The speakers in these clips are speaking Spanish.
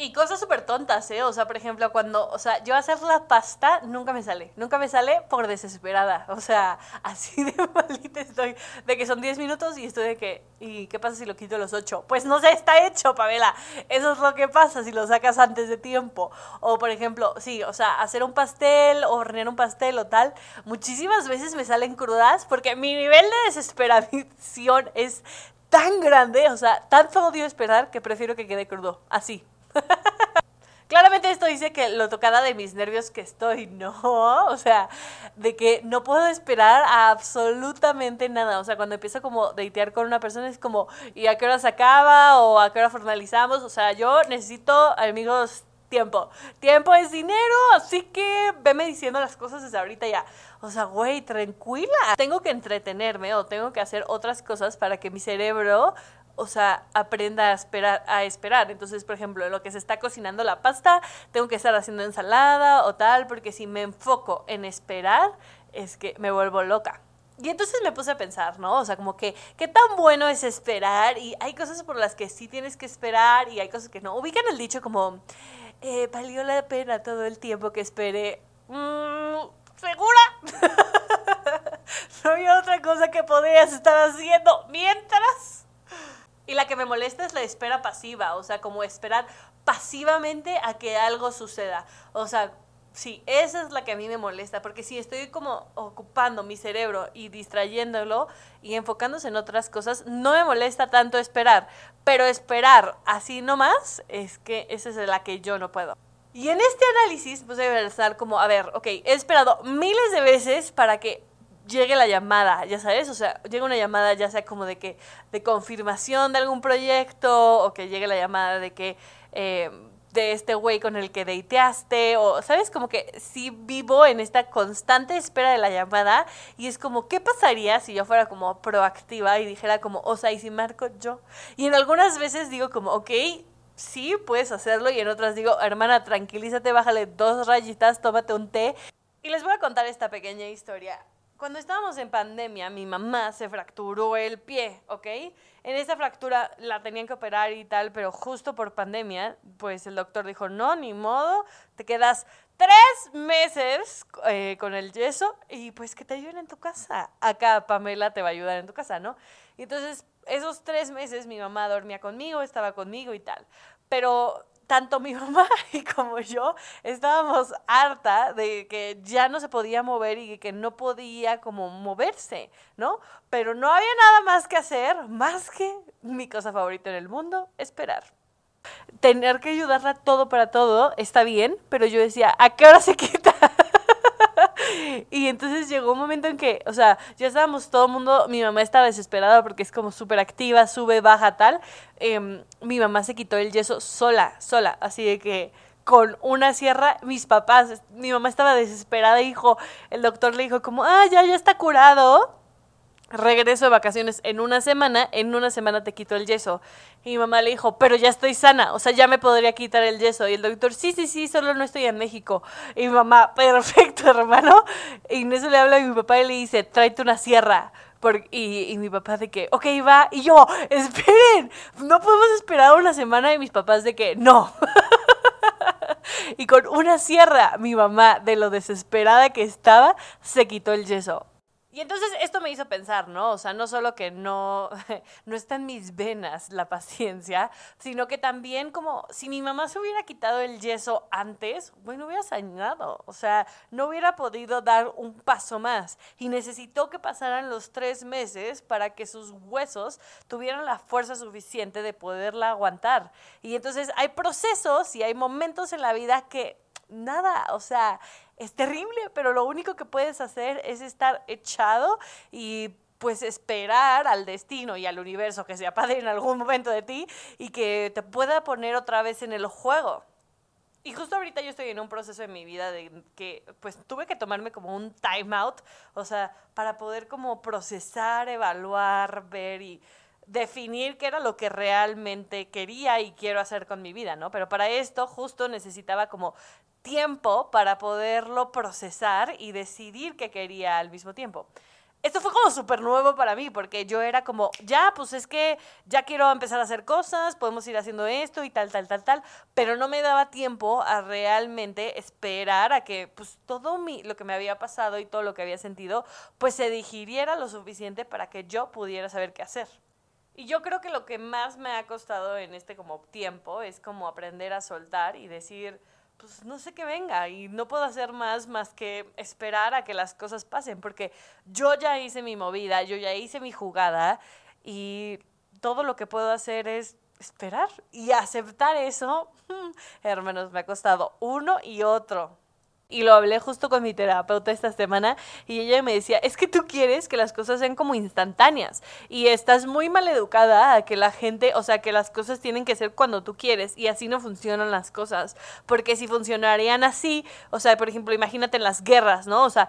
Y cosas súper tontas, ¿eh? O sea, por ejemplo, cuando, o sea, yo hacer la pasta nunca me sale. Nunca me sale por desesperada. O sea, así de malita estoy. De que son 10 minutos y estoy de que, ¿y qué pasa si lo quito a los 8? Pues no sé, está hecho, Pamela. Eso es lo que pasa si lo sacas antes de tiempo. O, por ejemplo, sí, o sea, hacer un pastel o hornear un pastel o tal. Muchísimas veces me salen crudas porque mi nivel de desesperación es tan grande, o sea, tanto odio esperar que prefiero que quede crudo. Así. Claramente esto dice que lo tocada de mis nervios que estoy, no, o sea, de que no puedo esperar absolutamente nada, o sea, cuando empiezo como datear con una persona es como, ¿y a qué hora se acaba? o a qué hora finalizamos? O sea, yo necesito, amigos, tiempo. Tiempo es dinero, así que veme diciendo las cosas desde ahorita ya. O sea, güey, tranquila. Tengo que entretenerme o tengo que hacer otras cosas para que mi cerebro o sea, aprenda a esperar, a esperar. Entonces, por ejemplo, en lo que se está cocinando la pasta, tengo que estar haciendo ensalada o tal, porque si me enfoco en esperar, es que me vuelvo loca. Y entonces me puse a pensar, ¿no? O sea, como que, ¿qué tan bueno es esperar? Y hay cosas por las que sí tienes que esperar y hay cosas que no. Ubican el dicho como, eh, valió la pena todo el tiempo que esperé. Mm, ¿Segura? no hay otra cosa que podrías estar haciendo mientras. Y la que me molesta es la espera pasiva, o sea, como esperar pasivamente a que algo suceda. O sea, sí, esa es la que a mí me molesta, porque si estoy como ocupando mi cerebro y distrayéndolo y enfocándose en otras cosas, no me molesta tanto esperar, pero esperar así nomás es que esa es la que yo no puedo. Y en este análisis, pues debe estar como, a ver, ok, he esperado miles de veces para que llegue la llamada, ya sabes, o sea, llega una llamada ya sea como de que, de confirmación de algún proyecto, o que llegue la llamada de que, eh, de este güey con el que dateaste, o, ¿sabes? Como que sí vivo en esta constante espera de la llamada, y es como, ¿qué pasaría si yo fuera como proactiva y dijera como, o sea, y si marco yo? Y en algunas veces digo como, ok, sí, puedes hacerlo, y en otras digo, hermana, tranquilízate, bájale dos rayitas, tómate un té. Y les voy a contar esta pequeña historia cuando estábamos en pandemia, mi mamá se fracturó el pie, ¿ok? En esa fractura la tenían que operar y tal, pero justo por pandemia, pues el doctor dijo, no, ni modo, te quedas tres meses eh, con el yeso y pues que te ayuden en tu casa. Acá Pamela te va a ayudar en tu casa, ¿no? Y entonces esos tres meses mi mamá dormía conmigo, estaba conmigo y tal. Pero tanto mi mamá y como yo estábamos harta de que ya no se podía mover y que no podía como moverse, ¿no? Pero no había nada más que hacer, más que mi cosa favorita en el mundo, esperar. Tener que ayudarla todo para todo está bien, pero yo decía, ¿a qué hora se quita? Y entonces llegó un momento en que, o sea, ya estábamos todo el mundo, mi mamá estaba desesperada porque es como súper activa, sube, baja, tal. Em, mi mamá se quitó el yeso sola, sola, así de que con una sierra, mis papás, mi mamá estaba desesperada, dijo, el doctor le dijo como, ah, ya, ya está curado regreso de vacaciones en una semana, en una semana te quito el yeso. Y mi mamá le dijo, pero ya estoy sana, o sea, ya me podría quitar el yeso. Y el doctor, sí, sí, sí, solo no estoy en México. Y mi mamá, perfecto, hermano. Y en eso le habla a mi papá y le dice, tráete una sierra. y, y, mi papá de que, ok, va. Y yo, esperen, no podemos esperar una semana. Y mis papás de que, no. y con una sierra, mi mamá, de lo desesperada que estaba, se quitó el yeso. Y entonces esto me hizo pensar, ¿no? O sea, no solo que no, no está en mis venas la paciencia, sino que también como si mi mamá se hubiera quitado el yeso antes, bueno, hubiera sanado. O sea, no hubiera podido dar un paso más. Y necesitó que pasaran los tres meses para que sus huesos tuvieran la fuerza suficiente de poderla aguantar. Y entonces hay procesos y hay momentos en la vida que nada, o sea, es terrible, pero lo único que puedes hacer es estar echado y pues esperar al destino y al universo que se apague en algún momento de ti y que te pueda poner otra vez en el juego. Y justo ahorita yo estoy en un proceso de mi vida de que pues tuve que tomarme como un time out, o sea, para poder como procesar, evaluar, ver y definir qué era lo que realmente quería y quiero hacer con mi vida, ¿no? Pero para esto justo necesitaba como tiempo para poderlo procesar y decidir qué quería al mismo tiempo. Esto fue como súper nuevo para mí, porque yo era como, ya, pues es que ya quiero empezar a hacer cosas, podemos ir haciendo esto y tal, tal, tal, tal, pero no me daba tiempo a realmente esperar a que pues todo mi, lo que me había pasado y todo lo que había sentido, pues se digiriera lo suficiente para que yo pudiera saber qué hacer. Y yo creo que lo que más me ha costado en este como tiempo es como aprender a soltar y decir, pues no sé qué venga y no puedo hacer más más que esperar a que las cosas pasen, porque yo ya hice mi movida, yo ya hice mi jugada y todo lo que puedo hacer es esperar y aceptar eso, hermanos, me ha costado uno y otro. Y lo hablé justo con mi terapeuta esta semana y ella me decía, es que tú quieres que las cosas sean como instantáneas y estás muy mal educada a que la gente, o sea, que las cosas tienen que ser cuando tú quieres y así no funcionan las cosas, porque si funcionarían así, o sea, por ejemplo, imagínate en las guerras, ¿no? O sea,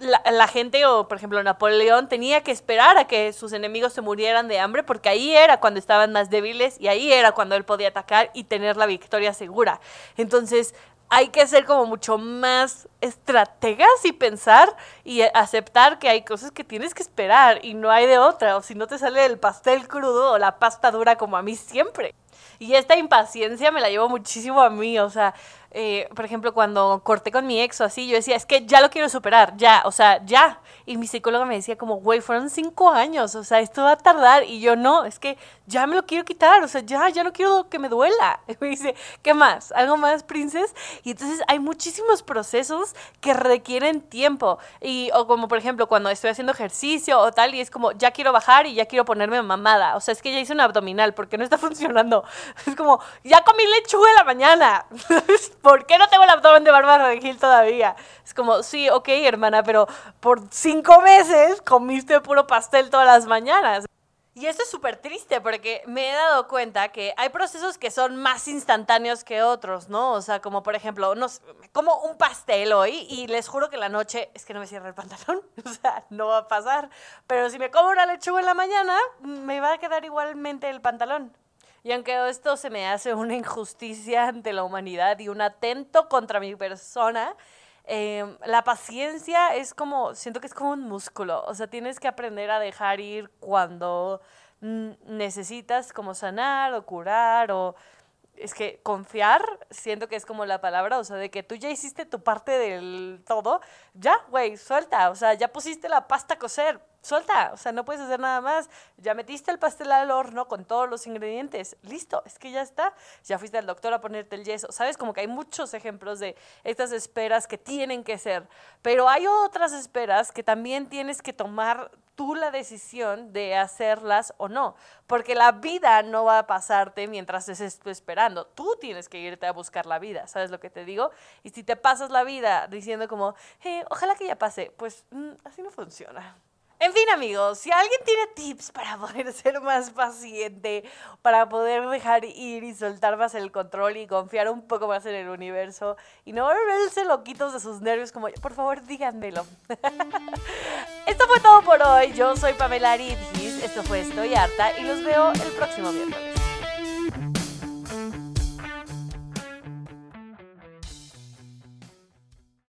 la, la, gente, o por ejemplo Napoleón, tenía que esperar a que sus enemigos se murieran de hambre, porque ahí era cuando estaban más débiles y ahí era cuando él podía atacar y tener la victoria segura. Entonces, hay que ser como mucho más estrategas y pensar y aceptar que hay cosas que tienes que esperar y no hay de otra, o si no te sale el pastel crudo o la pasta dura como a mí siempre. Y esta impaciencia me la llevo muchísimo a mí, o sea, eh, por ejemplo, cuando corté con mi ex o así, yo decía, es que ya lo quiero superar, ya, o sea, ya. Y mi psicóloga me decía como, güey, fueron cinco años, o sea, esto va a tardar. Y yo, no, es que ya me lo quiero quitar, o sea, ya, ya no quiero que me duela. Me dice, ¿qué más? ¿Algo más, princes? Y entonces hay muchísimos procesos que requieren tiempo. Y, o como, por ejemplo, cuando estoy haciendo ejercicio o tal, y es como, ya quiero bajar y ya quiero ponerme mamada. O sea, es que ya hice un abdominal porque no está funcionando. Es como, ya comí lechuga en la mañana. ¿por qué no tengo el abdomen de Bárbara Regil todavía? Es como, sí, ok, hermana, pero por cinco meses comiste puro pastel todas las mañanas. Y esto es súper triste porque me he dado cuenta que hay procesos que son más instantáneos que otros, ¿no? O sea, como por ejemplo, no, como un pastel hoy y les juro que la noche es que no me cierra el pantalón, o sea, no va a pasar. Pero si me como una lechuga en la mañana, me va a quedar igualmente el pantalón. Y aunque esto se me hace una injusticia ante la humanidad y un atento contra mi persona, em, la paciencia es como, siento que es como un músculo, o sea, tienes que aprender a dejar ir cuando necesitas como sanar o curar o es que confiar, siento que es como la palabra, o sea, de que tú ya hiciste tu parte del todo, ya, güey, suelta, o sea, ya pusiste la pasta a cocer, suelta, o sea, no puedes hacer nada más. Ya metiste el pastel al horno con todos los ingredientes, listo, es que ya está. Ya fuiste al doctor a ponerte el yeso, ¿sabes? Como que hay muchos ejemplos de estas esperas que tienen que ser, pero hay otras esperas que también tienes que tomar tú la decisión de hacerlas o no, porque la vida no va a pasarte mientras estés esperando, tú tienes que irte a buscar la vida, ¿sabes lo que te digo? Y si te pasas la vida diciendo como, hey, ojalá que ya pase, pues mm, así no funciona. En fin, amigos, si alguien tiene tips para poder ser más paciente, para poder dejar ir y soltar más el control y confiar un poco más en el universo y no volverse loquitos de sus nervios como yo, por favor, díganmelo. Esto fue todo por hoy. Yo soy Pamela Aridgis, esto fue Estoy Harta y los veo el próximo viernes.